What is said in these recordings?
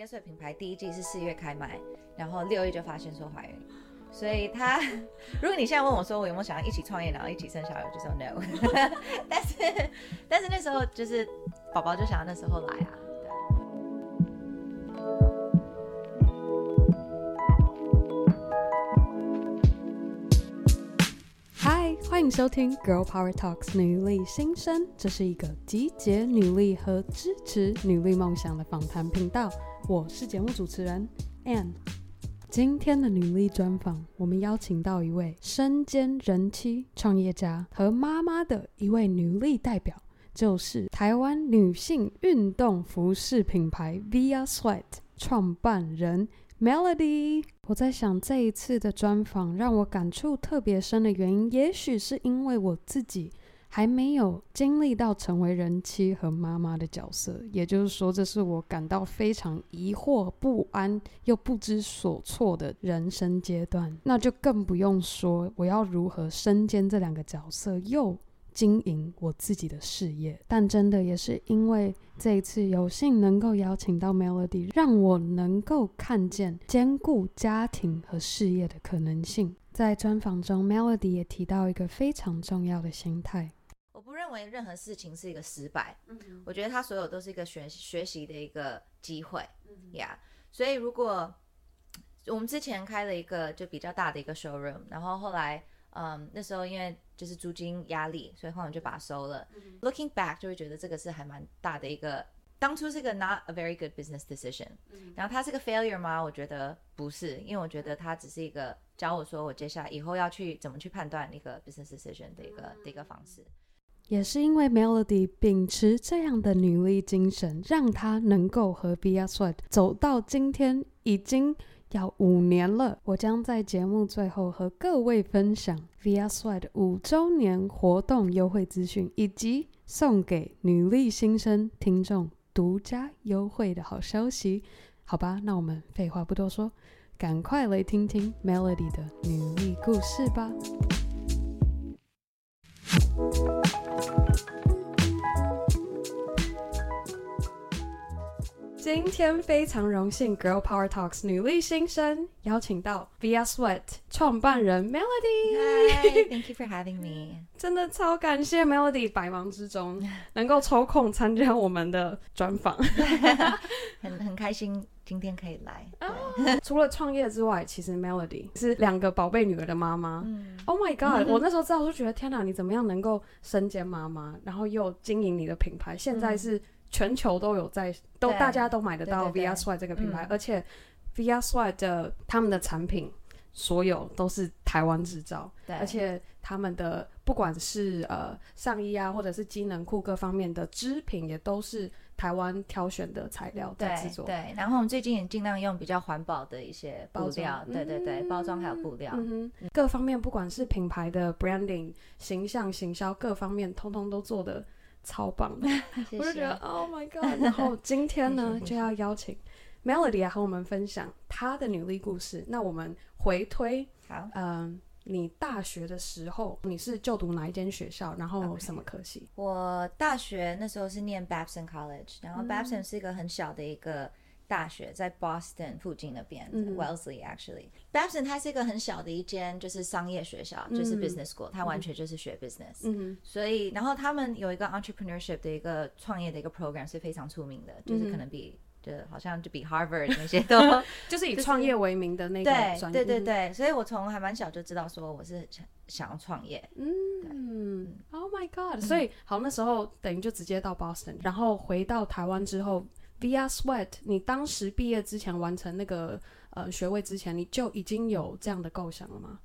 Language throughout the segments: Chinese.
Via Sweat 品牌第一季是四月开卖，然后六月就发现说怀孕，所以他，如果你现在问我说我有没有想要一起创业，然后一起生小孩，我就说 no。但是，但是那时候就是宝宝就想要那时候来啊。嗨，欢迎收听 Girl Power Talks 女力新生，这是一个集结女力和支持女力梦想的访谈频道。我是节目主持人 Anne 今天的女力专访，我们邀请到一位身兼人妻、创业家和妈妈的一位女力代表，就是台湾女性运动服饰品牌 Via Sweat 创办人 Melody。我在想，这一次的专访让我感触特别深的原因，也许是因为我自己。还没有经历到成为人妻和妈妈的角色，也就是说，这是我感到非常疑惑、不安又不知所措的人生阶段。那就更不用说我要如何身兼这两个角色，又经营我自己的事业。但真的也是因为这一次有幸能够邀请到 Melody，让我能够看见兼顾家庭和事业的可能性。在专访中，Melody 也提到一个非常重要的心态。我不认为任何事情是一个失败，嗯、我觉得它所有都是一个学学习的一个机会，呀、嗯呀。Yeah, 所以如果我们之前开了一个就比较大的一个 showroom，然后后来，嗯，那时候因为就是租金压力，所以后来就把它收了。嗯、Looking back 就会觉得这个是还蛮大的一个，当初是个 not a very good business decision，、嗯、然后它是个 failure 吗？我觉得不是，因为我觉得它只是一个教我说我接下来以后要去怎么去判断一个 business decision 的一个、嗯、的一个方式。也是因为 Melody 秉持这样的女力精神，让她能够和 Via Sweat 走到今天，已经要五年了。我将在节目最后和各位分享 Via Sweat 五周年活动优惠资讯，以及送给女力新生听众独家优惠的好消息。好吧，那我们废话不多说，赶快来听听 Melody 的女力故事吧。今天非常荣幸，Girl Power Talks 女力新生邀请到 Via Sweat 创办人 Melody。Hi，Thank you for having me。真的超感谢 Melody 百忙之中能够抽空参加我们的专访，很很开心今天可以来。除了创业之外，其实 Melody 是两个宝贝女儿的妈妈。嗯、oh my God！、嗯、我那时候知道就觉得天哪，你怎么样能够身兼妈妈，然后又经营你的品牌？现在是。全球都有在，都大家都买得到 Sweat 这个品牌，而且 Sweat 的他们的产品所有都是台湾制造，对而且他们的不管是呃上衣啊，或者是机能裤各方面的织品，也都是台湾挑选的材料在制作。对，然后我们最近也尽量用比较环保的一些布料，装对对对，包装还有布料，嗯哼，各方面不管是品牌的 branding、形象、行销各方面，通通都做的。超棒的，谢谢，我就觉得 Oh my God！然后今天呢，就要邀请 Melody 来和我们分享她的女力故事。那我们回推，好，嗯、呃，你大学的时候你是就读哪一间学校？然后什么科系？Okay. 我大学那时候是念 Babson College，然后 Babson 是一个很小的一个。大学在 Boston 附近那边、嗯、Wellesley actually。Babson 它是一个很小的一间就是商业学校，嗯、就是 business school，它完全就是学 business。嗯，所以然后他们有一个 entrepreneurship 的一个创业的一个 program 是非常出名的，嗯、就是可能比就好像就比 Harvard 那些都 就是以创业为名的那个专业。对对对对，所以我从还蛮小就知道说我是想想要创业。嗯对，Oh my God！、嗯、所以好那时候等于就直接到 Boston，然后回到台湾之后。Via Sweat，你当时毕业之前完成那个呃学位之前，你就已经有这样的构想了吗？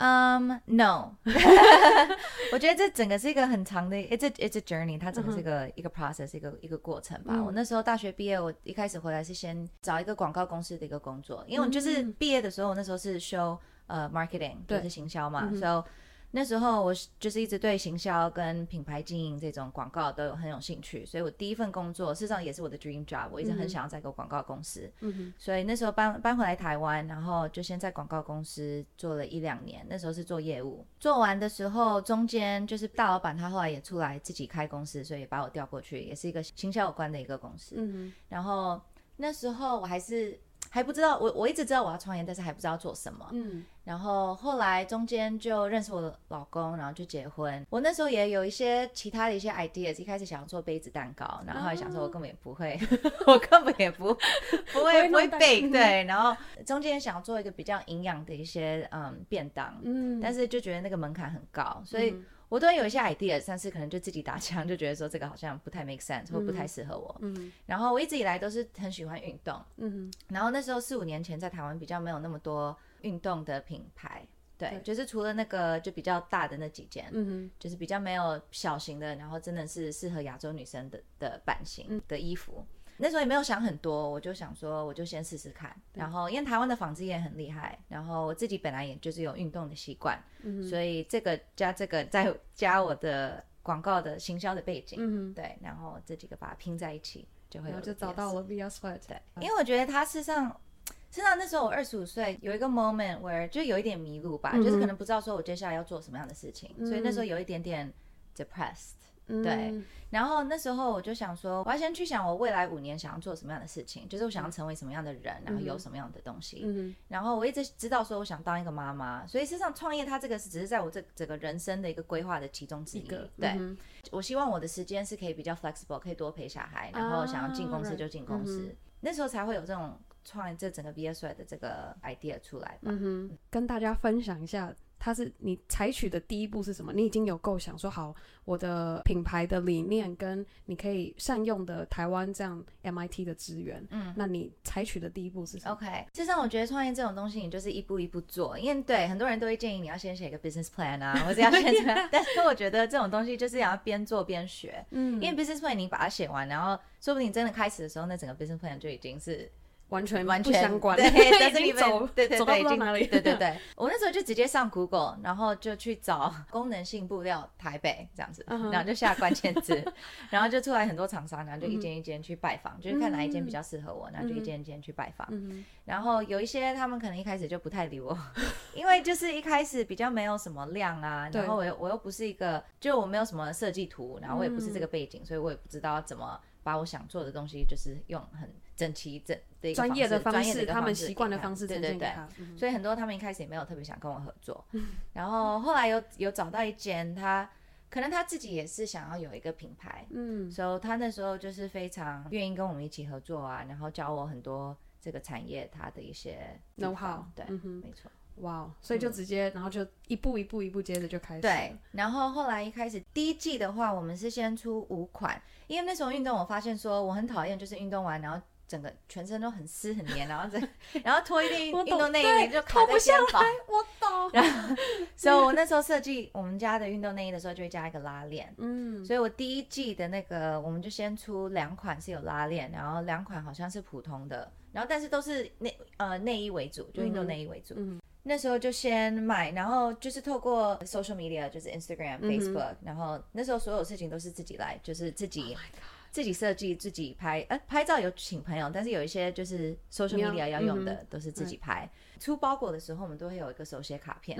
嗯、um,，No，我觉得这整个是一个很长的，it's a it's a journey，它整个是一个、uh. 一个 process，一个一个过程吧。Uh. 我那时候大学毕业，我一开始回来是先找一个广告公司的一个工作，因为我就是毕业的时候，我那时候是修呃 marketing，就是行销嘛，所以、uh。Huh. So, 那时候我就是一直对行销跟品牌经营这种广告都有很有兴趣，所以我第一份工作事实上也是我的 dream job，我一直很想要在一个广告公司。嗯哼，所以那时候搬搬回来台湾，然后就先在广告公司做了一两年，那时候是做业务。做完的时候，中间就是大老板他后来也出来自己开公司，所以把我调过去，也是一个行销有关的一个公司。嗯哼，然后。那时候我还是还不知道，我我一直知道我要创业，但是还不知道做什么。嗯，然后后来中间就认识我的老公，然后就结婚。我那时候也有一些其他的一些 ideas，一开始想要做杯子蛋糕，然后后来想说我根本也不会，我根本也不不会不会 bake，对。然后中间想要做一个比较营养的一些嗯便当，嗯，但是就觉得那个门槛很高，所以。我都有一些 idea，但是可能就自己打枪，就觉得说这个好像不太 make sense，或不太适合我。嗯，然后我一直以来都是很喜欢运动。嗯，然后那时候四五年前在台湾比较没有那么多运动的品牌，对，就是除了那个就比较大的那几件，嗯，就是比较没有小型的，然后真的是适合亚洲女生的的版型的衣服。那时候也没有想很多，我就想说，我就先试试看。然后因为台湾的纺织业很厉害，然后我自己本来也就是有运动的习惯，嗯、所以这个加这个再加我的广告的行销的背景，嗯、对，然后这几个把它拼在一起，就会有就找到了 Sweat。对，因为我觉得他事实上，事实上那时候我二十五岁，有一个 moment where 就有一点迷路吧，嗯、就是可能不知道说我接下来要做什么样的事情，嗯、所以那时候有一点点 depressed。对，然后那时候我就想说，我要先去想我未来五年想要做什么样的事情，就是我想要成为什么样的人，然后有什么样的东西。嗯，然后我一直知道说我想当一个妈妈，所以事实上创业它这个是只是在我这整个人生的一个规划的其中之一。对，我希望我的时间是可以比较 flexible，可以多陪小孩，然后想要进公司就进公司，那时候才会有这种创业这整个 Sweat 的这个 idea 出来吧。嗯，跟大家分享一下。它是你采取的第一步是什么？你已经有构想说好我的品牌的理念，跟你可以善用的台湾这样 MIT 的资源。嗯，那你采取的第一步是什么？OK，事实上我觉得创业这种东西，你就是一步一步做。因为对很多人都会建议你要先写一个 business plan 啊，或者要先什么。但是我觉得这种东西就是要边做边学。嗯，因为 business plan 你把它写完，然后说不定你真的开始的时候，那整个 business plan 就已经是。完全完全相关，对，但是 你走，对对对，走到哪里，对对对。我那时候就直接上 Google，然后就去找 功能性布料台北这样子，然后就下关键字，然后就出来很多厂商，然后就一间一间去拜访，就是看哪一间比较适合我，然后就一间一间去拜访。然后有一些他们可能一开始就不太理我，因为就是一开始比较没有什么量啊，然后我又我又不是一个，就我没有什么设计图，然后我也不是这个背景，所以我也不知道怎么把我想做的东西就是用很。整齐整的专业的方式，他们习惯的方式，对对对，所以很多他们一开始也没有特别想跟我合作，然后后来有有找到一间，他可能他自己也是想要有一个品牌，嗯，所以他那时候就是非常愿意跟我们一起合作啊，然后教我很多这个产业它的一些 know how，对，没错，哇，所以就直接，然后就一步一步一步接着就开始，对，然后后来一开始第一季的话，我们是先出五款，因为那时候运动，我发现说我很讨厌就是运动完然后。整个全身都很湿很黏，然后这，然后脱一件运动内衣就卡在肩膀。我懂。然后，所以我那时候设计我们家的运动内衣的时候，就会加一个拉链。嗯。所以我第一季的那个，我们就先出两款是有拉链，然后两款好像是普通的，然后但是都是内呃内衣为主，就运动内衣为主。嗯。那时候就先买，然后就是透过 social media，就是 Instagram、Facebook，然后那时候所有事情都是自己来，就是自己。自己设计，自己拍，呃，拍照有请朋友，但是有一些就是 social media 要用的，都是自己拍。出包裹的时候，我们都会有一个手写卡片，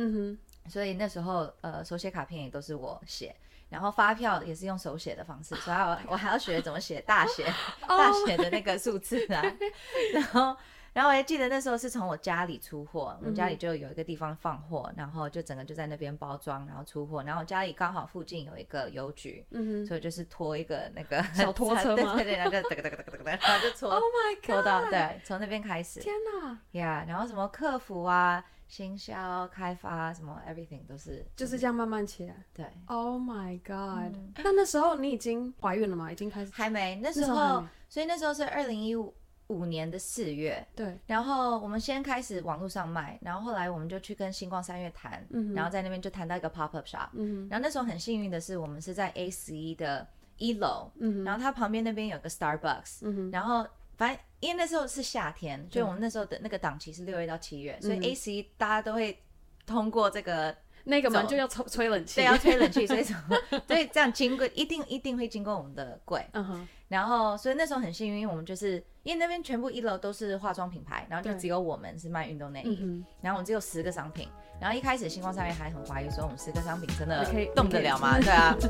所以那时候呃，手写卡片也都是我写，然后发票也是用手写的方式，所以我我还要学怎么写大写 大写的那个数字啊，然后。然后我还记得那时候是从我家里出货，我们家里就有一个地方放货，然后就整个就在那边包装，然后出货。然后我家里刚好附近有一个邮局，嗯，所以就是拖一个那个小拖车吗？对对对，然后就哒哒哒哒哒哒，然后就 拖，Oh my God，拖到对，从那边开始。天哪，Yeah，然后什么客服啊、行销、开发什么 everything 都是就是这样慢慢起来。对，Oh my God，那那时候你已经怀孕了吗？已经开始？还没，那时候，所以那时候是二零一五。五年的四月，对，然后我们先开始网络上卖，然后后来我们就去跟星光三月谈，嗯、然后在那边就谈到一个 pop up shop，嗯、然后那时候很幸运的是，我们是在 A 十一的一楼，嗯、哼然后它旁边那边有个 Starbucks，嗯、哼然后反正因为那时候是夏天，所以我们那时候的那个档期是六月到七月，对所以 A 十一大家都会通过这个。那个门就要吹吹冷气，对，要吹冷气，所以 什么？所以这样经过一定一定会经过我们的柜，嗯哼。然后，所以那时候很幸运，我们就是因为那边全部一楼都是化妆品牌，然后就只有我们是卖运动内衣，对然后我们只有十个商品。然后一开始星光上面还很怀疑说我们十个商品真的可以动得了吗？对啊。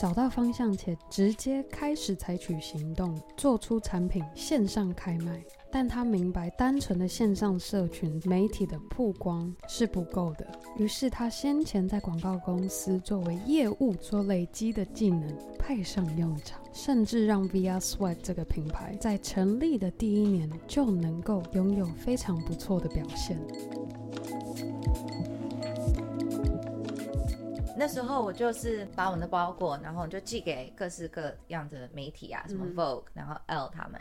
找到方向且直接开始采取行动，做出产品线上开卖。但他明白，单纯的线上社群媒体的曝光是不够的，于是他先前在广告公司作为业务所累积的技能派上用场，甚至让 Via Sweat 这个品牌在成立的第一年就能够拥有非常不错的表现。那时候我就是把我们的包裹，然后就寄给各式各样的媒体啊，什么 Vogue，然后 Elle 他们。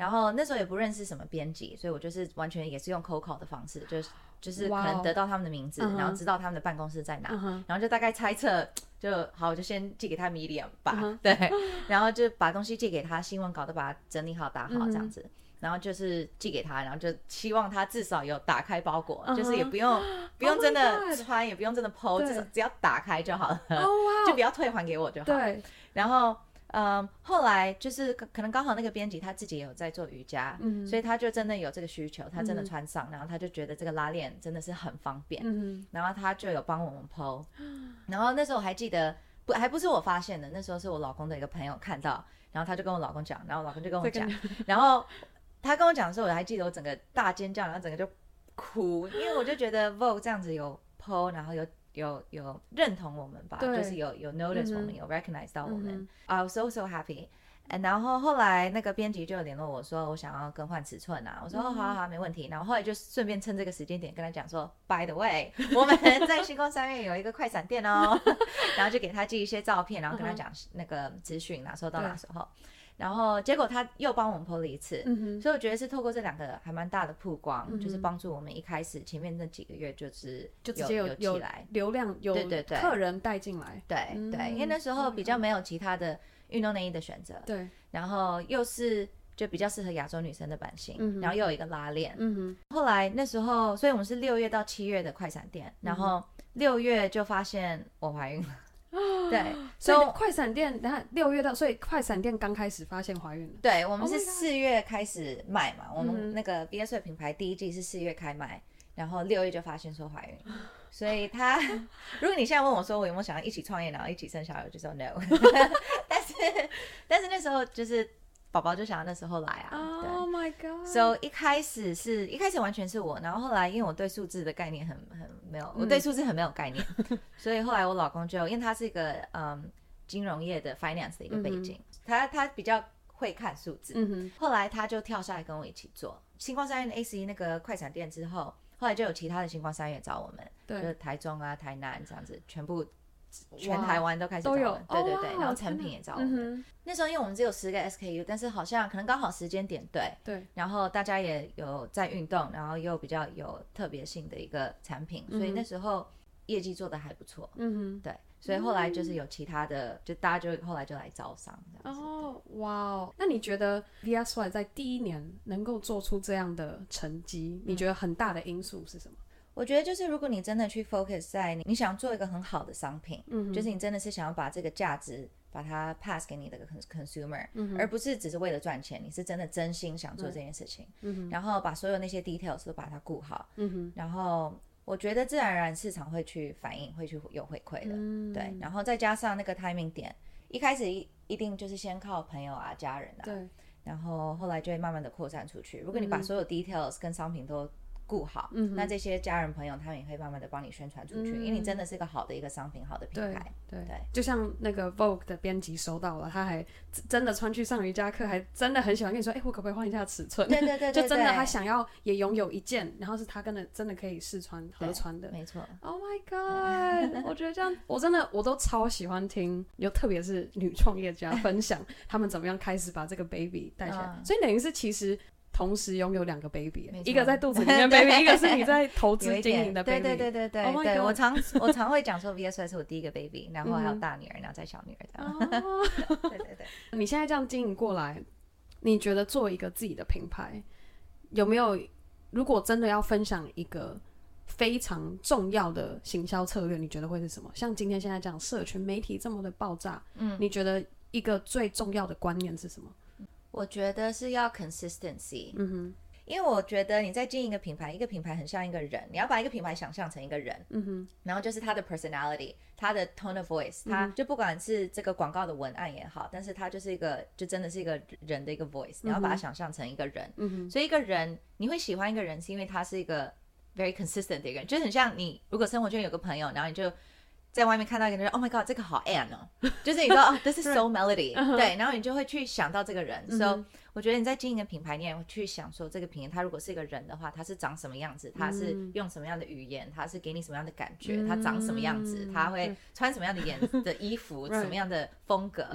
然后那时候也不认识什么编辑，所以我就是完全也是用 call 的方式，就是就是可能得到他们的名字，wow. 然后知道他们的办公室在哪，uh -huh. 然后就大概猜测，就好，我就先寄给他 Medium 吧，uh -huh. 对，然后就把东西寄给他，新闻稿都把它整理好打好这样子，uh -huh. 然后就是寄给他，然后就希望他至少有打开包裹，uh -huh. 就是也不用不用 真的穿，也不用真的 po，至少只要打开就好了，oh, wow. 就不要退还给我就好，对，然后。嗯，后来就是可能刚好那个编辑他自己也有在做瑜伽，嗯，所以他就真的有这个需求，他真的穿上，嗯，然后他就觉得这个拉链真的是很方便，嗯，然后他就有帮我们 po，然后那时候我还记得不还不是我发现的，那时候是我老公的一个朋友看到，然后他就跟我老公讲，然后我老公就跟我讲，然后他跟我讲的时候，我还记得我整个大尖叫，然后整个就哭，因为我就觉得 Vogue 这样子有 po，然后有。有有认同我们吧，就是有有 notice 我们，嗯、有 recognize 到我们，嗯、I was so so happy。然后后来那个编辑就联络我说，我想要更换尺寸啊，我说、好好好没问题。然后后来就顺便趁这个时间点跟他讲说，by the way，我们 在星光三月有一个快闪店哦，然后就给他寄一些照片，然后跟他讲那个资讯哪时候到哪时候。然后结果他又帮我们 po 了一次，嗯，所以我觉得是透过这两个还蛮大的曝光，嗯，就是帮助我们一开始前面那几个月就是就直接有有起来。流量，有对对对。客人带进来，对对，因为那时候比较没有其他的运动内衣的选择，对，然后又是就比较适合亚洲女生的版型，嗯，然后又有一个拉链，嗯，后来那时候，所以我们是六月到七月的快闪店，然后六月就发现我怀孕了。对，所以快闪店，然后六月到，所以快闪店刚开始发现怀孕了。对，我们是四月开始卖嘛，oh、我们那个 Via Sweat 品牌第一季是四月开卖，然后六月就发现说怀孕，所以他，如果你现在问我说我有没有想要一起创业，然后一起生小孩，我就说 no，但是但是那时候就是。宝宝就想要那时候来啊！Oh my god！所、so, 以一开始是一开始完全是我，然后后来因为我对数字的概念很很没有，我对数字很没有概念，嗯、所以后来我老公就因为他是一个嗯金融业的 finance 的一个背景，嗯、他他比较会看数字、嗯，后来他就跳下来跟我一起做星光三院的 ACE 那个快闪店之后，后来就有其他的星光三越找我们，对，就是台中啊、台南这样子全部。全台湾都开始找，对对对，哦、然后成品也找我们、嗯。那时候因为我们只有十个 SKU，但是好像可能刚好时间点对，对，然后大家也有在运动，然后又比较有特别性的一个产品，嗯、所以那时候业绩做的还不错。嗯哼，对，所以后来就是有其他的，嗯、就大家就后来就来招商这样子。哦，哇哦，那你觉得 Sweat 在第一年能够做出这样的成绩、嗯，你觉得很大的因素是什么？我觉得就是，如果你真的去 focus 在你，你想做一个很好的商品，嗯，就是你真的是想要把这个价值把它 pass 给你的 consumer，嗯，而不是只是为了赚钱，你是真的真心想做这件事情，嗯，然后把所有那些 details 都把它顾好，嗯，然后我觉得自然而然市场会去反应，会去有回馈的，嗯，对，然后再加上那个 timing 点，一开始一一定就是先靠朋友啊、家人啊，对，然后后来就会慢慢的扩散出去。如果你把所有 details 跟商品都顾好、嗯，那这些家人朋友他们也会慢慢的帮你宣传出去、嗯，因为你真的是一个好的一个商品，好的品牌。对对，对，就像那个 Vogue 的编辑收到了，他还真的穿去上瑜伽课，还真的很喜欢跟你说，哎、欸，我可不可以换一下尺寸？对对对，对，对，就真的他想要也拥有一件，然后是他跟的真的可以试穿合穿的，没错。Oh my god！我觉得这样，我真的我都超喜欢听，又特别是女创业家分享 他们怎么样开始把这个 baby 带起来，嗯、所以等于是其实。同时拥有两个 baby，一个在肚子里面 baby，一个是你在投资经营的 baby。对对对对对，oh、对我常 我常会讲说 Sweat 是我第一个 baby，然后还有大女儿，然后再小女儿这样。Oh、对对对，你现在这样经营过来，你觉得做一个自己的品牌，有没有？如果真的要分享一个非常重要的行销策略，你觉得会是什么？像今天现在这样，社群媒体这么的爆炸，嗯，你觉得一个最重要的观念是什么？我觉得是要 consistency，嗯哼，因为我觉得你在经营一个品牌，一个品牌很像一个人，你要把一个品牌想象成一个人，嗯哼，然后就是他的 personality，他的 tone of voice，他就不管是这个广告的文案也好，但是他就是一个，就真的是一个人的一个 voice，你要把它想象成一个人，嗯哼，所以一个人你会喜欢一个人，是因为他是一个 very consistent 的一个人，就很像你如果生活圈有个朋友，然后你就。在外面看到一个人，Oh my God，这个好 Anne 哦，就是你说哦，This is so melody，对，然后你就会去想到这个人。So，我觉得你在经营一个品牌，你也会去想说，这个品牌它如果是一个人的话，他是长什么样子？他是用什么样的语言？他是给你什么样的感觉？他长什么样子？他会穿什么样的颜的衣服？什么样的风格？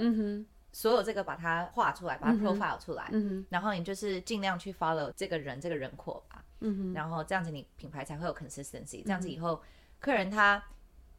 所有这个把它画出来，把它 profile 出来，然后你就是尽量去 follow 这个人这个人廓吧，然后这样子你品牌才会有 consistency，这样子以后客人他。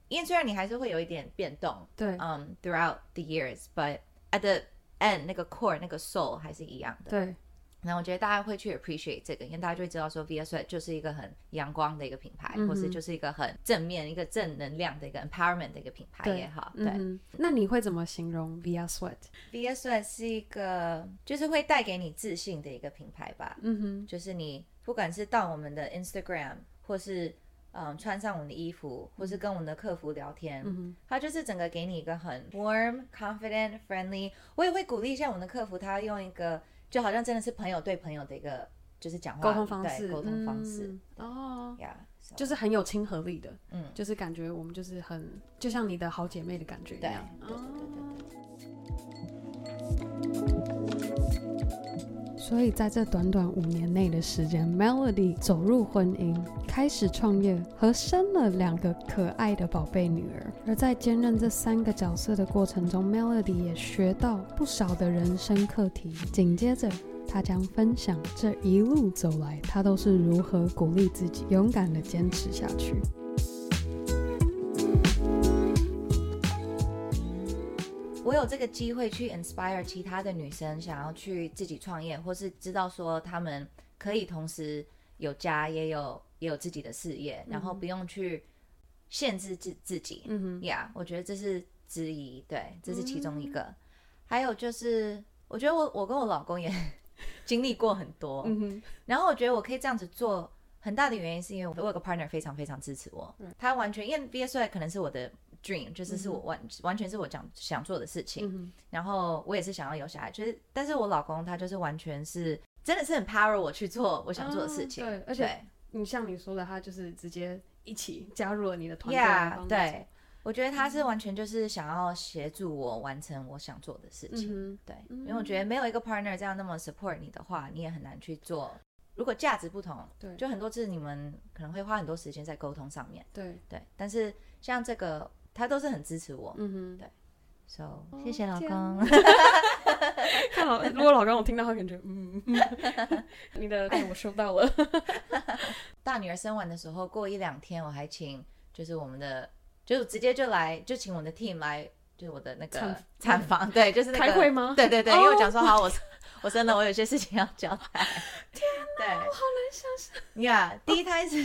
因为虽然你还是会有一点变动，对，嗯、um,，throughout the years，but at the end 那个 core 那个 soul 还是一样的，对。然后我觉得大家会去 appreciate 这个，因为大家就会知道说 Via Sweat 就是一个很阳光的一个品牌，嗯、或是就是一个很正面、一个正能量的一个 empowerment 的一个品牌也好。对，那你会怎么形容 Via Sweat？Via Sweat 是一个就是会带给你自信的一个品牌吧。嗯哼，就是你不管是到我们的 Instagram 或是。嗯，穿上我们的衣服，或是跟我们的客服聊天，嗯，他就是整个给你一个很 warm、confident、friendly。我也会鼓励一下我们的客服，他用一个就好像真的是朋友对朋友的一个就是讲话沟通方式，沟通方式。哦，呀，就是很有亲和力的，嗯，就是感觉我们就是很就像你的好姐妹的感觉一样，对对对对对。所以在这短短五年内的时间，Melody 走入婚姻，开始创业和生了两个可爱的宝贝女儿。而在兼任这三个角色的过程中，Melody 也学到不少的人生课题。紧接着，她将分享这一路走来，她都是如何鼓励自己，勇敢地坚持下去。我有这个机会去 inspire 其他的女生，想要去自己创业，或是知道说她们可以同时有家也有也有自己的事业，然后不用去限制自自己。嗯哼，，Yeah，，我觉得这是之一，对，这是其中一个。嗯、还有就是，我觉得我我跟我老公也 经历过很多，嗯哼，然后我觉得我可以这样子做，很大的原因是因为我有个 partner 非常非常支持我，嗯、他完全因为 VSY 可能是我的。dream 就是是我完、嗯、完全是我想想做的事情，嗯、然后我也是想要有小孩，就是但是我老公他就是完全是真的是很 power 我去做我想做的事情，嗯、对，而且你像你说的，他就是直接一起加入了你的团队，yeah, 对，我觉得他是完全就是想要协助我完成我想做的事情，嗯、对，因为我觉得没有一个 partner 这样那么 support 你的话，你也很难去做。如果价值不同，对，就很多次你们可能会花很多时间在沟通上面，对。对，但是像这个。他都是很支持我，嗯哼，对，so、哦、谢谢老公。看老，如果老公我听到会感觉，嗯，你的爱我收到了。大女儿生完的时候，过一两天我还请，就是我们的，就直接就来，就请我们的 team 来，就是我的那个产房，对，就是那个开会吗？对对对，因为我讲说好，我我真的，我有些事情要交代。天哪，我好难想象。呀，第一胎是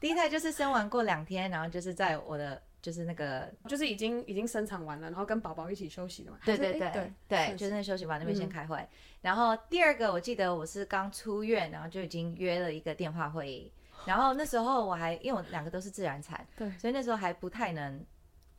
第一胎，就是生完过两天，然后就是在我的。就是那个，就是已经已经生产完了，然后跟宝宝一起休息的嘛。对对对对对，就是那休息完那边先开会。嗯、然后第二个，我记得我是刚出院，然后就已经约了一个电话会议。然后那时候我还因为我两个都是自然产，对，所以那时候还不太能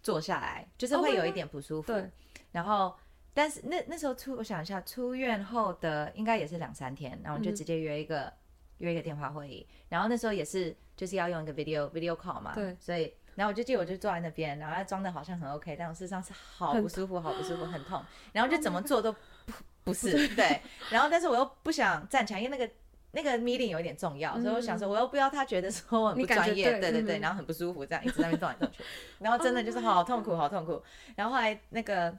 坐下来，就是会有一点不舒服。对。然后，但是那那时候出，我想一下，出院后的应该也是两三天，然后就直接约一个、嗯、约一个电话会议。然后那时候也是就是要用一个 video video call 嘛，对，所以。然后我就记得我就坐在那边，然后他装的好像很 OK，但我事实上是好不舒服，好不舒服，很痛。然后就怎么做都不 不是对。然后但是我又不想站起来，因为那个那个 meeting 有一点重要，所以我想说我又不要他觉得说我很不专业，对对对，然后很不舒服，这样一直在那边动来动去。然后真的就是好痛苦，好痛苦。然后后来那个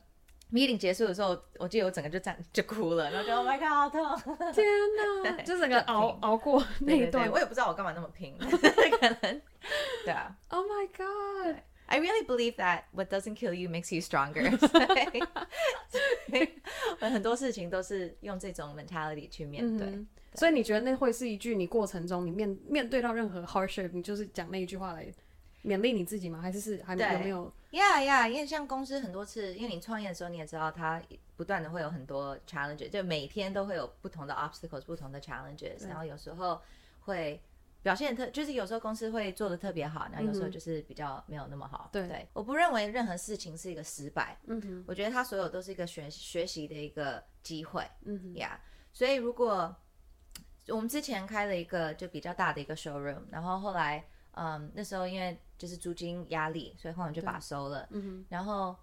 meeting 结束的时候，我记得我整个就站 就哭了，然后就 Oh my God，好痛！天哪，就整个熬熬过那一段，我也不知道我干嘛那么拼，可能。对啊。Oh my god! I really believe that what doesn't kill you makes you stronger. 很多事情都是用这种 mentality 去面对。所以你觉得那会是一句你过程中你面面对到任何 hardship，你就是讲那一句话来勉励你自己吗？还是是还有没有？Yeah Yeah，因为像公司很多次，因为你创业的时候你也知道，它不断的会有很多 challenges，就每天都会有不同的 obstacles，不同的 challenges，然后有时候会。表现特就是有时候公司会做的特别好，然后有时候就是比较没有那么好。对对，我不认为任何事情是一个失败。嗯哼，我觉得它所有都是一个学学习的一个机会。嗯哼，呀，所以如果我们之前开了一个就比较大的一个 showroom，然后后来嗯那时候因为就是租金压力，所以后来就把它收了。嗯哼，然后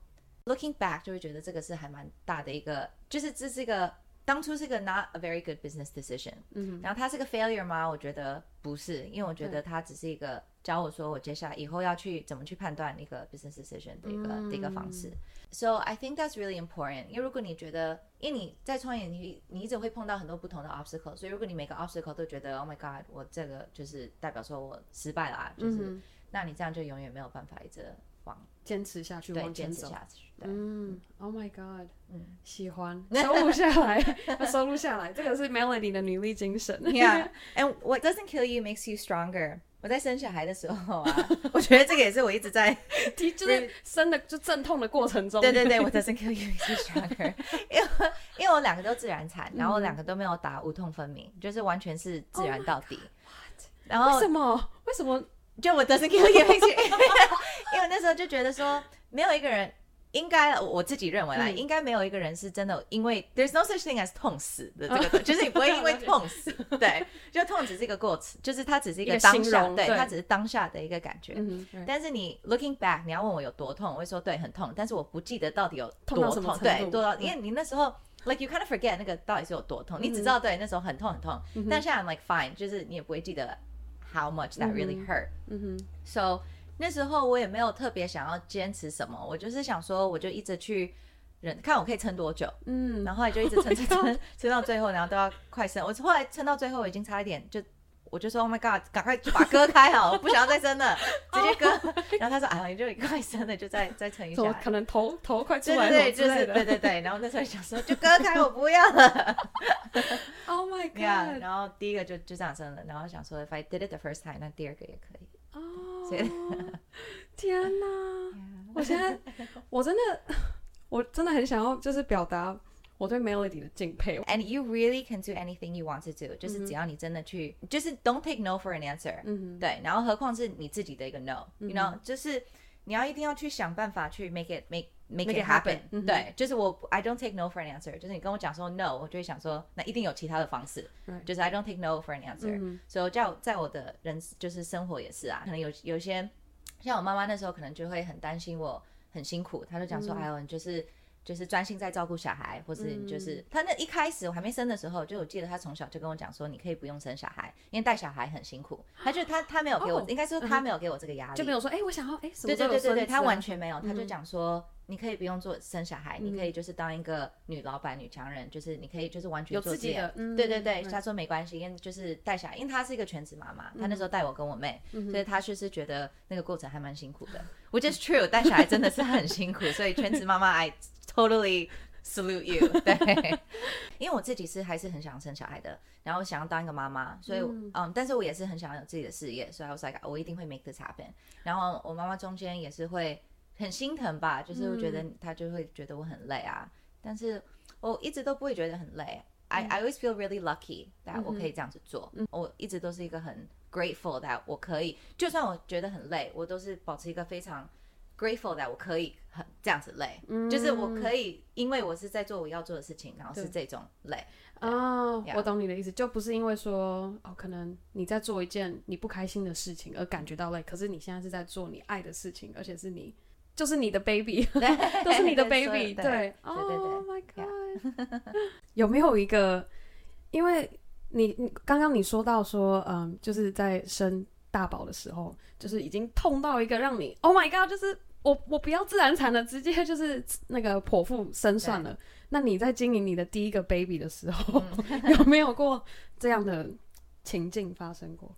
looking back 就会觉得这个是还蛮大的一个，就是这是一个。当初是个 not a very good business decision，嗯，然后它是个 failure 吗？我觉得不是，因为我觉得它只是一个教我说我接下来以后要去怎么去判断一个 business decision 的一个、嗯、的一个方式。So I think that's really important。因为如果你觉得，因为你在创业，你你一直会碰到很多不同的 obstacle，所以如果你每个 obstacle 都觉得 Oh my God，我这个就是代表说我失败了啊，就是、嗯、那你这样就永远没有办法一直往坚持下去，对，往坚持下去。嗯，Oh my God，嗯，喜欢 收录下来，要收录下来，这个是 Melody 的女力精神。Yeah，and what doesn't kill you makes you stronger。我在生小孩的时候啊，我觉得这个也是我一直在，就是生的就阵痛的过程中。对对对，What doesn't kill you makes you stronger。因为因为我两个都自然产，然后我两个都没有打无痛分娩，就是完全是自然到底。然后为什么？为什么？就 What doesn't kill you makes you，因为那时候就觉得说，没有一个人。应该我自己认为啦，嗯、应该没有一个人是真的因为 there's no such thing as 痛死的这个，就是你不会因为痛死，对，就痛只是一个过程，就是它只是一个当下，对，它只是当下的一个感觉。嗯、但是你 looking back，你要问我有多痛，我会说对，很痛，但是我不记得到底有多痛，痛对，多到，因为你那时候 like you kind of forget 那个到底是有多痛，嗯、你只知道对那时候很痛很痛，嗯、但现在 I'm like fine，就是你也不会记得 how much that really hurt。嗯哼，so。那时候我也没有特别想要坚持什么，我就是想说，我就一直去忍，看我可以撑多久。嗯，然后后来就一直撑撑 撑，撑到最后，然后都要快生。我后来撑到最后，我已经差一点，就我就说，Oh my God，赶快就把割开好，我不想要再生了，直接割。然后他说，哎呀，你就快生了，就再再撑一下。可能头头快出来了。对对对，就是对对对。然后那时候想说，就割开，我不要了。Oh my God！、Yeah, 然后第一个就就这样生了，然后想说，If I did it the first time，那第二个也可以。哦，oh, 天哪！我现在我真的我真的很想要，就是表达我对 Melody 的敬佩。And you really can do anything you want to do，就是只要你真的去，就是 don't take no for an answer。对，然后何况是你自己的一个 no，you know，就是你要一定要去想办法去 make it make。Make it happen，对，就是我，I don't take no for an answer。就是你跟我讲说 no，我就会想说，那一定有其他的方式。就是 I don't take no for an answer。所以在在我的人就是生活也是啊，可能有有一些像我妈妈那时候可能就会很担心我很辛苦，她就讲说，哎呦，你就是。就是专心在照顾小孩，或是就是、嗯、他那一开始我还没生的时候，就我记得他从小就跟我讲说，你可以不用生小孩，因为带小孩很辛苦。他就他他没有给我，哦、应该说他没有给我这个压力，就没有说哎、欸，我想要哎，什么对对对对对，他完全没有，他就讲说，你可以不用做生小孩，嗯、你可以就是当一个女老板、女强人，就是你可以就是完全做自己的。嗯、对对对，他说没关系，因为就是带小孩，因为他是一个全职妈妈，他那时候带我跟我妹，嗯、所以他就是觉得那个过程还蛮辛苦的。Which is true，带小孩真的是很辛苦，所以全职妈妈 I totally。Salute you，对，因为我自己是还是很想生小孩的，然后想要当一个妈妈，所以嗯，嗯，但是我也是很想要有自己的事业，所以我 was like 我一定会 make this happen。然后我妈妈中间也是会很心疼吧，就是我觉得她就会觉得我很累啊，嗯、但是我一直都不会觉得很累。嗯、I I always feel really lucky that 我可以这样子做，嗯、我一直都是一个很 grateful that 我可以，就算我觉得很累，我都是保持一个非常。Grateful that 我可以很这样子累，嗯、就是我可以，因为我是在做我要做的事情，然后是这种累。哦，我懂你的意思，就不是因为说哦，可能你在做一件你不开心的事情而感觉到累，可是你现在是在做你爱的事情，而且是你就是你的 baby，对 都是你的 baby，对，对，Oh my God，有没有一个？因为你你刚刚你说到说，嗯，就是在生大宝的时候，就是已经痛到一个让你 Oh my God，就是。我我不要自然产了，直接就是那个剖腹生算了。那你在经营你的第一个 baby 的时候，嗯、有没有过这样的情境发生过？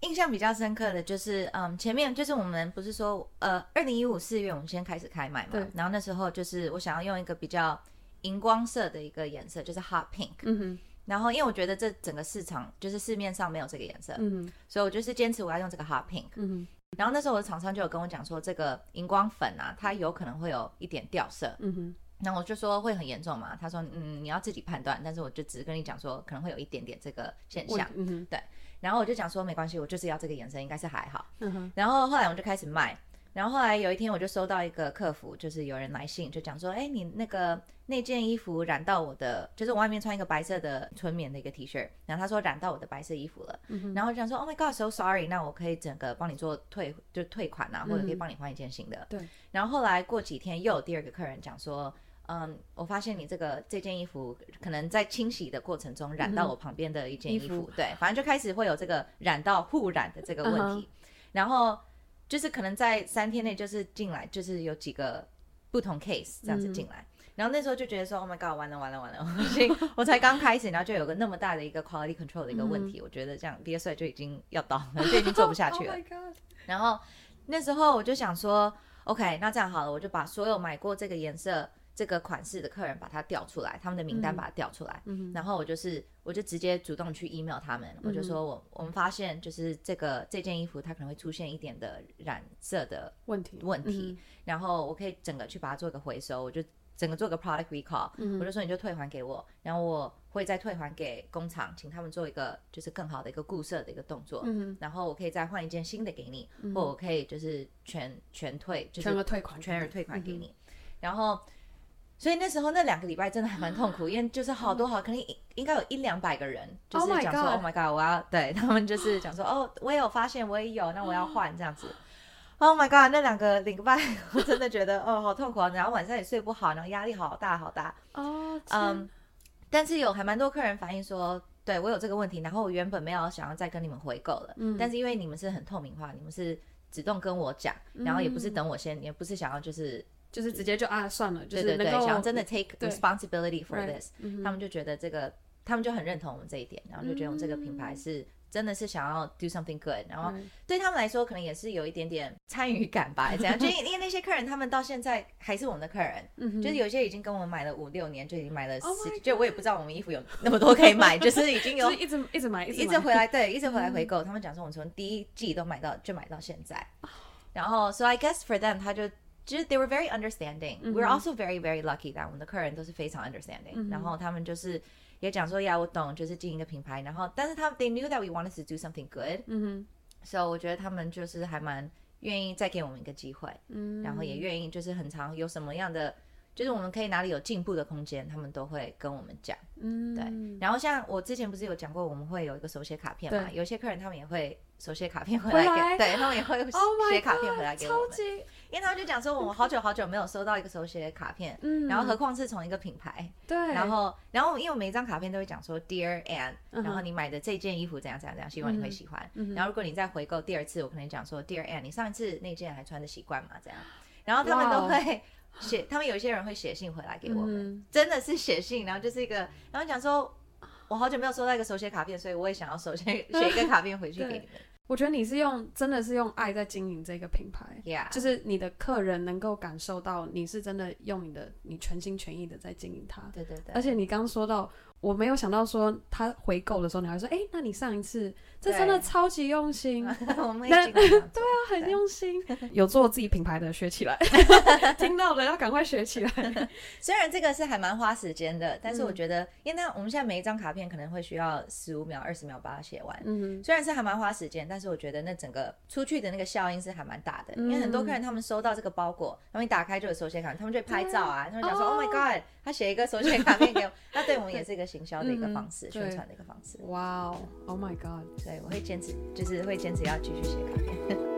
印象比较深刻的就是，嗯，前面就是我们不是说，呃，二零一五四月我们先开始开卖嘛，然后那时候就是我想要用一个比较荧光色的一个颜色，就是 hot pink。嗯哼。然后因为我觉得这整个市场就是市面上没有这个颜色，嗯，所以我就是坚持我要用这个 hot pink。嗯哼。然后那时候我的厂商就有跟我讲说，这个荧光粉啊，它有可能会有一点掉色。嗯哼。那我就说会很严重嘛？他说嗯，你要自己判断，但是我就只是跟你讲说可能会有一点点这个现象。嗯哼。对。然后我就讲说没关系，我就是要这个颜色，应该是还好。嗯哼。然后后来我就开始卖。然后后来有一天，我就收到一个客服，就是有人来信，就讲说，哎，你那个那件衣服染到我的，就是我外面穿一个白色的纯棉的一个 T 恤，然后他说染到我的白色衣服了，然后就讲说，Oh my God，so sorry，那我可以整个帮你做退，就退款啊，或者可以帮你换一件新的。嗯、对。然后后来过几天又有第二个客人讲说，嗯，我发现你这个这件衣服可能在清洗的过程中染到我旁边的一件衣服，嗯、衣服。对，反正就开始会有这个染到互染的这个问题，嗯、然后。就是可能在三天内就是进来，就是有几个不同 case 这样子进来，嗯、然后那时候就觉得说，Oh my god，完了完了完了，我我才刚开始，然后就有个那么大的一个 quality control 的一个问题，嗯、我觉得这样 Via Sweat 就已经要倒了，就已经做不下去了。oh、然后那时候我就想说，OK，那这样好了，我就把所有买过这个颜色。这个款式的客人把它调出来，他们的名单把它调出来，嗯、然后我就是我就直接主动去 email 他们，嗯、我就说我我们发现就是这个这件衣服它可能会出现一点的染色的问题问题，嗯、然后我可以整个去把它做个回收，我就整个做个 product recall，、嗯、我就说你就退还给我，然后我会再退还给工厂，请他们做一个就是更好的一个固色的一个动作，嗯、然后我可以再换一件新的给你，嗯、或我可以就是全全退，就是全额退款，全额退款给你，嗯、然后。所以那时候那两个礼拜真的还蛮痛苦，因为就是好多好，可能应该有一两百个人，就是讲说 Oh my God，我要对 他们就是讲说 哦，我也有发现，我也有，那我要换这样子。Oh my God，那两个礼拜我真的觉得 哦好痛苦啊，然后晚上也睡不好，然后压力好大好大。哦，嗯，但是有还蛮多客人反映说，对我有这个问题，然后我原本没有想要再跟你们回购了，嗯，但是因为你们是很透明化，你们是主动跟我讲，然后也不是等我先，也不是想要就是。就是直接就啊算了，就是对对对，想要真的 take responsibility for this，他们就觉得这个，他们就很认同我们这一点，然后就觉得我们这个品牌是真的是想要 do something good，然后对他们来说可能也是有一点点参与感吧，怎样，就因为那些客人他们到现在还是我们的客人，就是有些已经跟我们买了五六年，就已经买了十，就我也不知道我们衣服有那么多可以买，就是已经有一直一直买，一直回来，对，一直回来回购，他们讲说我们从第一季都买到就买到现在，然后 so I guess for them 他就。其实 they were very understanding. We're also very very lucky that 我们的客人都是非常 understanding. 然后他们就是也讲说，呀，我懂，就是经营一个品牌。然后，但是他们 they knew that we wanted to do something good. 嗯哼。所以我觉得他们就是还蛮愿意再给我们一个机会。嗯。然后也愿意就是很常有什么样的，就是我们可以哪里有进步的空间，他们都会跟我们讲。嗯。对。然后像我之前不是有讲过，我们会有一个手写卡片嘛？有些客人他们也会手写卡片回来给，对，他们也会写卡片回来给我们。因为他们就讲说，我们好久好久没有收到一个手写的卡片，嗯，然后何况是从一个品牌，对，然后，然后因为我每一张卡片都会讲说，Dear Ann，然后你买的这件衣服怎样怎样怎样，希望你会喜欢。然后如果你再回购第二次，我可能讲说，Dear Ann，你上一次那件还穿的习惯吗？这样，然后他们都会写，他们有一些人会写信回来给我们，真的是写信，然后就是一个，然后讲说，我好久没有收到一个手写卡片，所以我也想要手写 写一个卡片回去给你们。我觉得你是用，真的是用爱在经营这个品牌，Yeah. 就是你的客人能够感受到你是真的用你的，你全心全意的在经营它。对对对。而且你刚刚说到。我没有想到说他回购的时候，你还说，哎，那你上一次这真的超级用心，我们 对啊，很用心，有做自己品牌的学起来，听到了要赶快学起来。虽然这个是还蛮花时间的，但是我觉得，因为那我们现在每一张卡片可能会需要十五秒、二十秒把它写完，嗯，虽然是还蛮花时间，但是我觉得那整个出去的那个效应是还蛮大的，因为很多客人他们收到这个包裹，他们一打开就有手写卡，他们就会拍照啊，他们讲说，Oh my God，他写一个手写卡片给我，那对我们也是一个。行销的一个方式，嗯、宣传的一个方式。哇哦，Oh my God！所以我会坚持，就是会坚持要继续写卡片。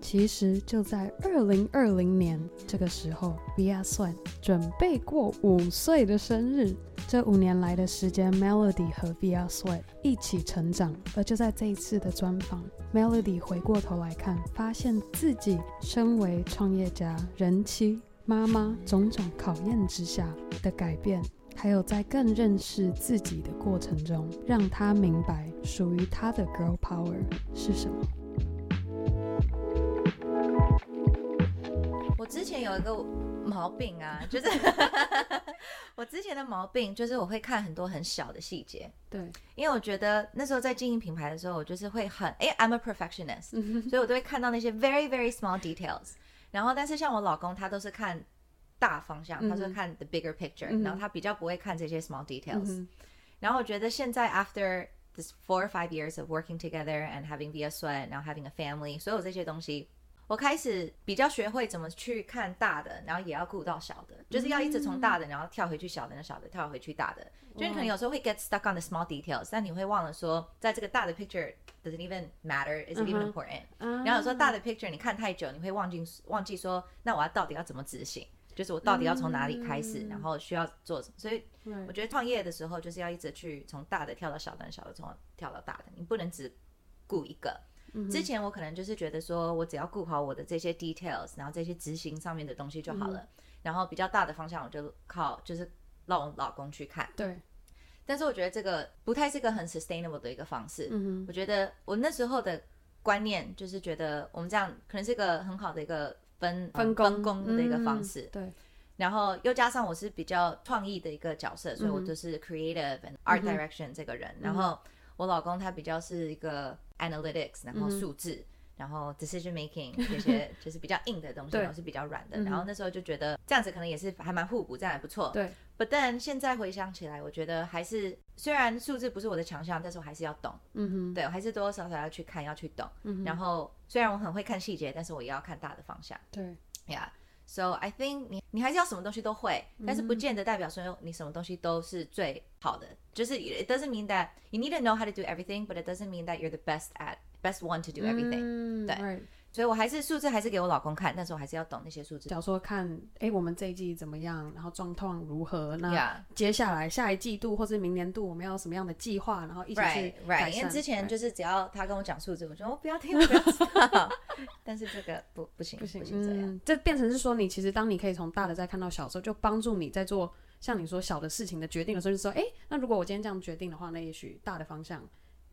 其实就在二零二零年这个时候，Via Sweat 准备过五岁的生日。这五年来的时间，Melody 和 Via Sweat 一起成长。而就在这一次的专访，Melody 回过头来看，发现自己身为创业家、人妻。妈妈种种考验之下的改变，还有在更认识自己的过程中，让她明白属于她的 girl power 是什么。我之前有一个毛病啊，就是我之前的毛病就是我会看很多很小的细节，对，因为我觉得那时候在经营品牌的时候，我就是会很哎，I'm a perfectionist，、嗯、所以我都会看到那些 very very small details。然后，但是像我老公，他都是看大方向，嗯、他是看 the bigger picture，、嗯、然后他比较不会看这些 small details、嗯。然后我觉得现在 after this four or five years of working together and having Via Sweat，然后 having a family，所有这些东西。我开始比较学会怎么去看大的，然后也要顾到小的，就是要一直从大的，然后跳回去小的，那小的跳回去大的。就你可能有时候会 get stuck on the small details，但你会忘了说，在这个大的 picture doesn't even matter？Is it even important？、Uh. 然后有时候大的 picture 你看太久，你会忘记忘记说，那我要到底要怎么执行？就是我到底要从哪里开始，然后需要做什么？所以我觉得创业的时候就是要一直去从大的跳到小的，小的从跳到大的，你不能只顾一个。之前我可能就是觉得说，我只要顾好我的这些 details，然后这些执行上面的东西就好了。嗯、然后比较大的方向，我就靠就是让我老公去看。对。但是我觉得这个不太是个很 sustainable 的一个方式。嗯哼。我觉得我那时候的观念就是觉得我们这样可能是一个很好的一个分分工、分工的一个方式。嗯、对。然后又加上我是比较创意的一个角色，所以我就是 creative and art direction 这个人。嗯、然后我老公他比较是一个。Analytics，然后数字，嗯、然后 decision making 这些就是比较硬的东西，然后是比较软的。然后那时候就觉得这样子可能也是还蛮互补，这样还不错。对。But then 现在回想起来，我觉得还是虽然数字不是我的强项，但是我还是要懂。嗯哼。对，我还是多多少少要去看，要去懂。嗯哼。然后虽然我很会看细节，但是我也要看大的方向。对。Yeah。So I think 你你还是要什么东西都会，但是不见得代表说你什么东西都是最好的。就是 it doesn't mean that you need to know how to do everything, but it doesn't mean that you're the best at best one to do everything。嗯、对，right. 所以我还是数字还是给我老公看，但是我还是要懂那些数字。假如说看，哎，我们这一季怎么样，然后状况如何？那接下来下一季度或是明年度我们要什么样的计划？然后一起去改善。因为之前就是只要他跟我讲数字，我说我不要听，我 不要知道。但是这个不不行不行不行这样，嗯，这变成是说你其实当你可以从大的再看到小的时候，就帮助你在做像你说小的事情的决定的时候，就说，哎，那如果我今天这样决定的话，那也许大的方向。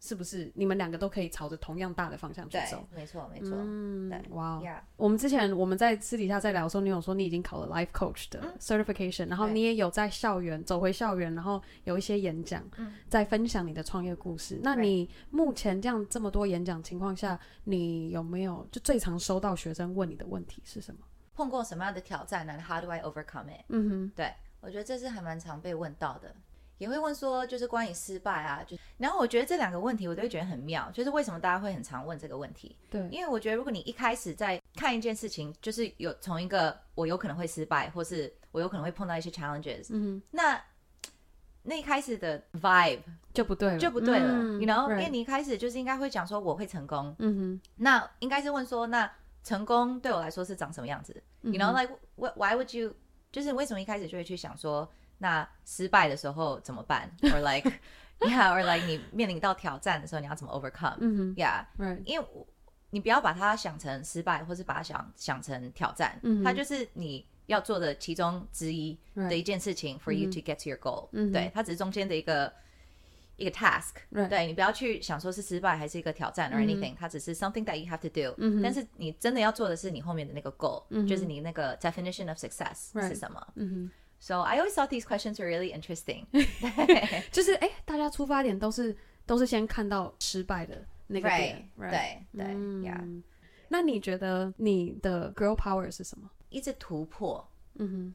是不是你们两个都可以朝着同样大的方向去走？没错，没错。嗯，对，哇.我们之前我们在私底下在聊的时候，你有说你已经考了 Life Coach 的 Certification，、嗯、然后你也有在校园走回校园，然后有一些演讲，嗯、在分享你的创业故事。那你目前这样这么多演讲情况下，你有没有就最常收到学生问你的问题是什么？碰过什么样的挑战呢？How do I overcome it？嗯哼，对，我觉得这是还蛮常被问到的。也会问说，就是关于失败啊，就然后我觉得这两个问题我都会觉得很妙，就是为什么大家会很常问这个问题？对，因为我觉得如果你一开始在看一件事情，就是有从一个我有可能会失败，或是我有可能会碰到一些 challenges，嗯哼，那那一开始的 vibe 就不对了，就不对了，你，you know，因为你一开始就是应该会讲说我会成功，嗯哼，那应该是问说，那成功对我来说是长什么样子，嗯哼？You know，like why would you？就是为什么一开始就会去想说？那失败的时候怎么办？Or like, yeah, or like 你面临到挑战的时候，你要怎么 overcome？嗯哼，Yeah，Right. 因为你不要把它想成失败，或是把它想想成挑战，它就是你要做的其中之一的一件事情 for you to get to your goal。嗯，对，它只是中间的一个一个 task。对，你不要去想说是失败还是一个挑战 or anything，它只是 something that you have to do。但是你真的要做的是你后面的那个 goal，就是你那个 definition of success 是什么？嗯哼。So I always thought these questions were really interesting 就是哎，大家出发点都是都是先看到失败的那个点，right, right, 对对呀。嗯、Yeah. 那你觉得你的 girl power 是什么？一直突破。嗯哼，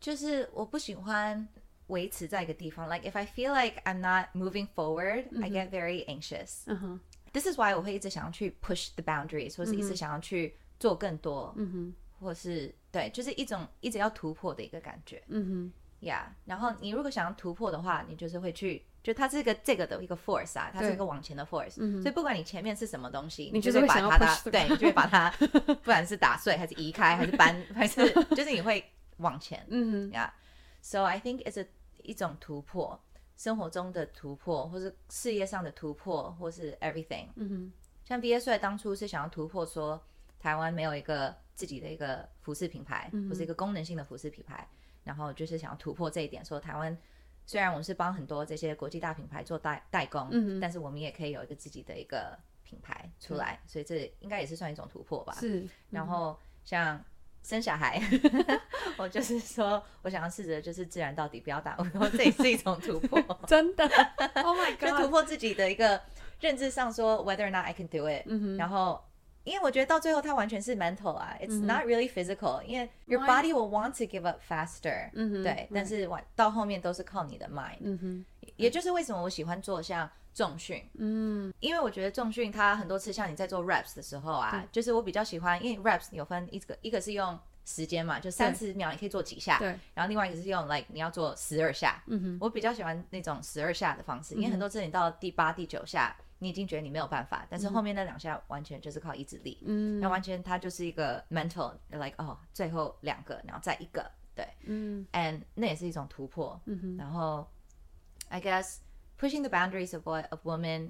就是我不喜欢维持在一个地方。Like if I feel like I'm not moving forward,、嗯、哼 I get very anxious. 嗯哼，This is why 我会一直想要去 push the boundaries，或是一直想要去做更多。嗯哼。或是 对，就是一种一直要突破的一个感觉，嗯哼，呀。Yeah, 然后你如果想要突破的话，你就是会去，就它是一个这个的一个 force 啊，它是一个往前的 force。所以不管你前面是什么东西，你就会把它，对，你就会把它，不管是打碎还是移开还是搬，还是就是你会往前。嗯哼，呀。So I think it's a 一种突破，生活中的突破，或是事业上的突破，或是 everything。嗯哼。像 Via Sweat 当初是想要突破说台湾没有一个。自己的一个服饰品牌，或是一个功能性的服饰品牌，嗯、然后就是想要突破这一点，说台湾虽然我们是帮很多这些国际大品牌做代代工，嗯、但是我们也可以有一个自己的一个品牌出来，嗯、所以这应该也是算一种突破吧。是，然后像生小孩，我就是说我想要试着就是自然到底，不要打我这也是一种突破，真的，Oh my God，就突破自己的一个认知上说 whether or not I can do it，、嗯、然后因为我觉得到最后它完全是 mental 啊，It's not really physical，、嗯、因为 your body will want to give up faster，、对，但是完到后面都是靠你的 mind，、嗯、哼也就是为什么我喜欢做像。重训，嗯，因为我觉得重训它很多次像你在做 reps 的时候啊，对。就是我比较喜欢，因为 reps 有分一个一个是用时间嘛，就三十秒你可以做几下，对，然后另外一个是用 like 你要做十二下，嗯哼，我比较喜欢那种十二下的方式，因为很多次你到第八、第九下，你已经觉得你没有办法，但是后面那两下完全就是靠意志力，嗯，那完全它就是一个 mental like 哦，最后两个，然后再一个，对，嗯，and 那也是一种突破，嗯哼，然后 I guess。Pushing the boundaries of what a woman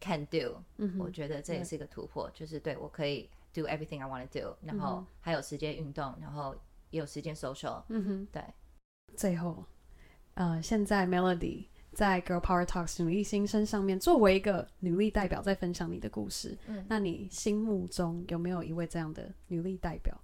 can do，、嗯、哼我觉得这也是一个突破，就是对我可以 do everything I want to do，然后还有时间运动，然后也有时间 social。嗯哼，对。最后，呃，现在 Melody 在 Girl Power Talks 女力新生上面作为一个女力代表，在分享你的故事。嗯，那你心目中有没有一位这样的女力代表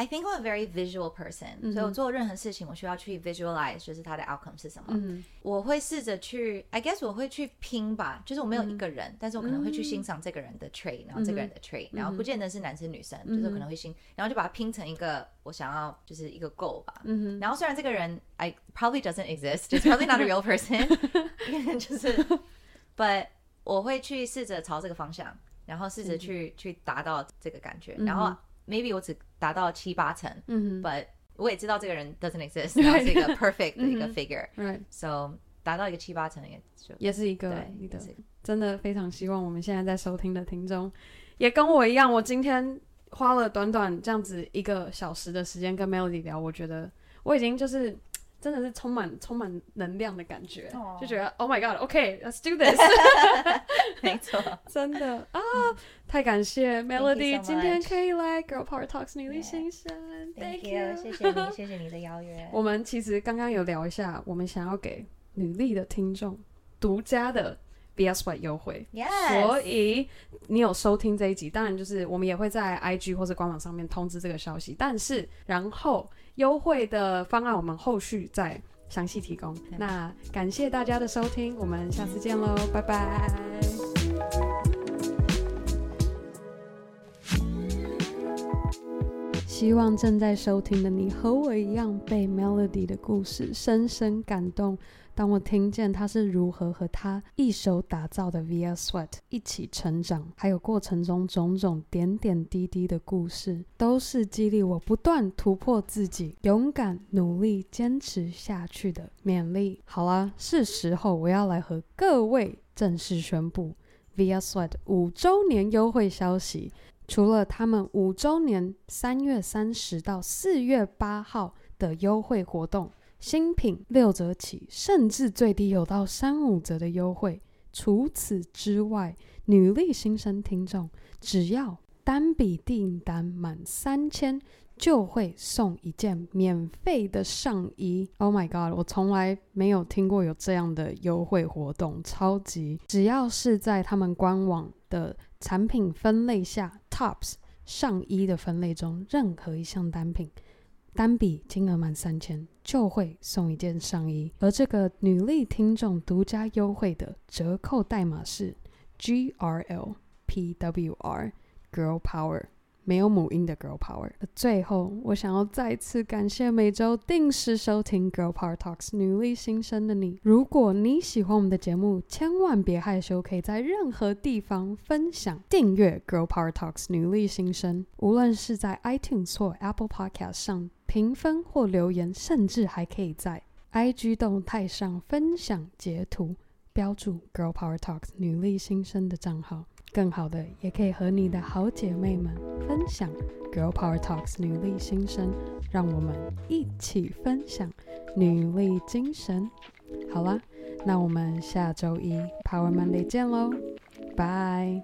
？I think I'm a very visual person，、所以我做任何事情，我需要去 visualize，就是它的 outcome 是什么。我会试着去，I guess 我会去拼吧，就是我没有一个人，但是我可能会去欣赏这个人的 trait，、然后这个人的哼然后不见得是男生女生，就是我可能会欣，然后就把它拼成一个我想要就是一个 goal 吧。然后虽然这个人 I probably doesn't exist，just probably not a real person，就是，but 我会去试着朝这个方向，然后试着去、嗯、去达到这个感觉，然后。Maybe 我只达到七八成，嗯哼，But 我也知道这个人 doesn't exist，然后是一个 perfect 的一个 figure，Right，So 达到一个七八成也就也是一个你的，真的非常希望我们现在在收听的听众也跟我一样，我今天花了短短这样子一个小时的时间跟 Melody 聊，我觉得我已经就是。真的是充满充满能量的感觉，oh. 就觉得 Oh my God，OK，Let's、okay, do this。没错，真的啊，太感谢 Melody，so 今天可以来 Girl Power Talks 女力新生 yeah.，Thank you，谢谢你，谢谢你的邀约。我们其实刚刚有聊一下，我们想要给女力的听众独家的 Sweat 优惠.所以你有收听这一集，当然就是我们也会在 IG 或者官网上面通知这个消息，但是然后。优惠的方案，我们后续再详细提供。那感谢大家的收听，我们下次见喽，拜拜。希望正在收听的你和我一样，被 Melody 的故事深深感动。当我听见他是如何和他一手打造的 VS Sweat 一起成长，还有过程中种种点点滴滴的故事，都是激励我不断突破自己、勇敢努力坚持下去的勉励。好啦，是时候我要来和各位正式宣布 VS Sweat 五周年优惠消息。除了他们五周年三月三十到四月八号的优惠活动。新品六折起，甚至最低有到三五折的优惠。除此之外，女力新生听众只要单笔订单满三千，就会送一件免费的上衣。Oh my god！我从来没有听过有这样的优惠活动，超级！只要是在他们官网的产品分类下，Tops 上衣的分类中，任何一项单品。单笔金额满三千就会送一件上衣，而这个女力听众独家优惠的折扣代码是 G R L P W R Girl Power。没有母音的 Girl Power。最后，我想要再次感谢每周定时收听 Girl Power Talks 女力新生的你。如果你喜欢我们的节目，千万别害羞，可以在任何地方分享、订阅 Girl Power Talks 女力新生。无论是在 iTunes 或 Apple Podcast 上评分或留言，甚至还可以在 IG 动态上分享截图，标注 Girl Power Talks 女力新生的账号。更好的，也可以和你的好姐妹们分享 Girl Power Talks 女力新生，让我们一起分享女力精神。好啦，那我们下周一 Power Monday 见喽，拜。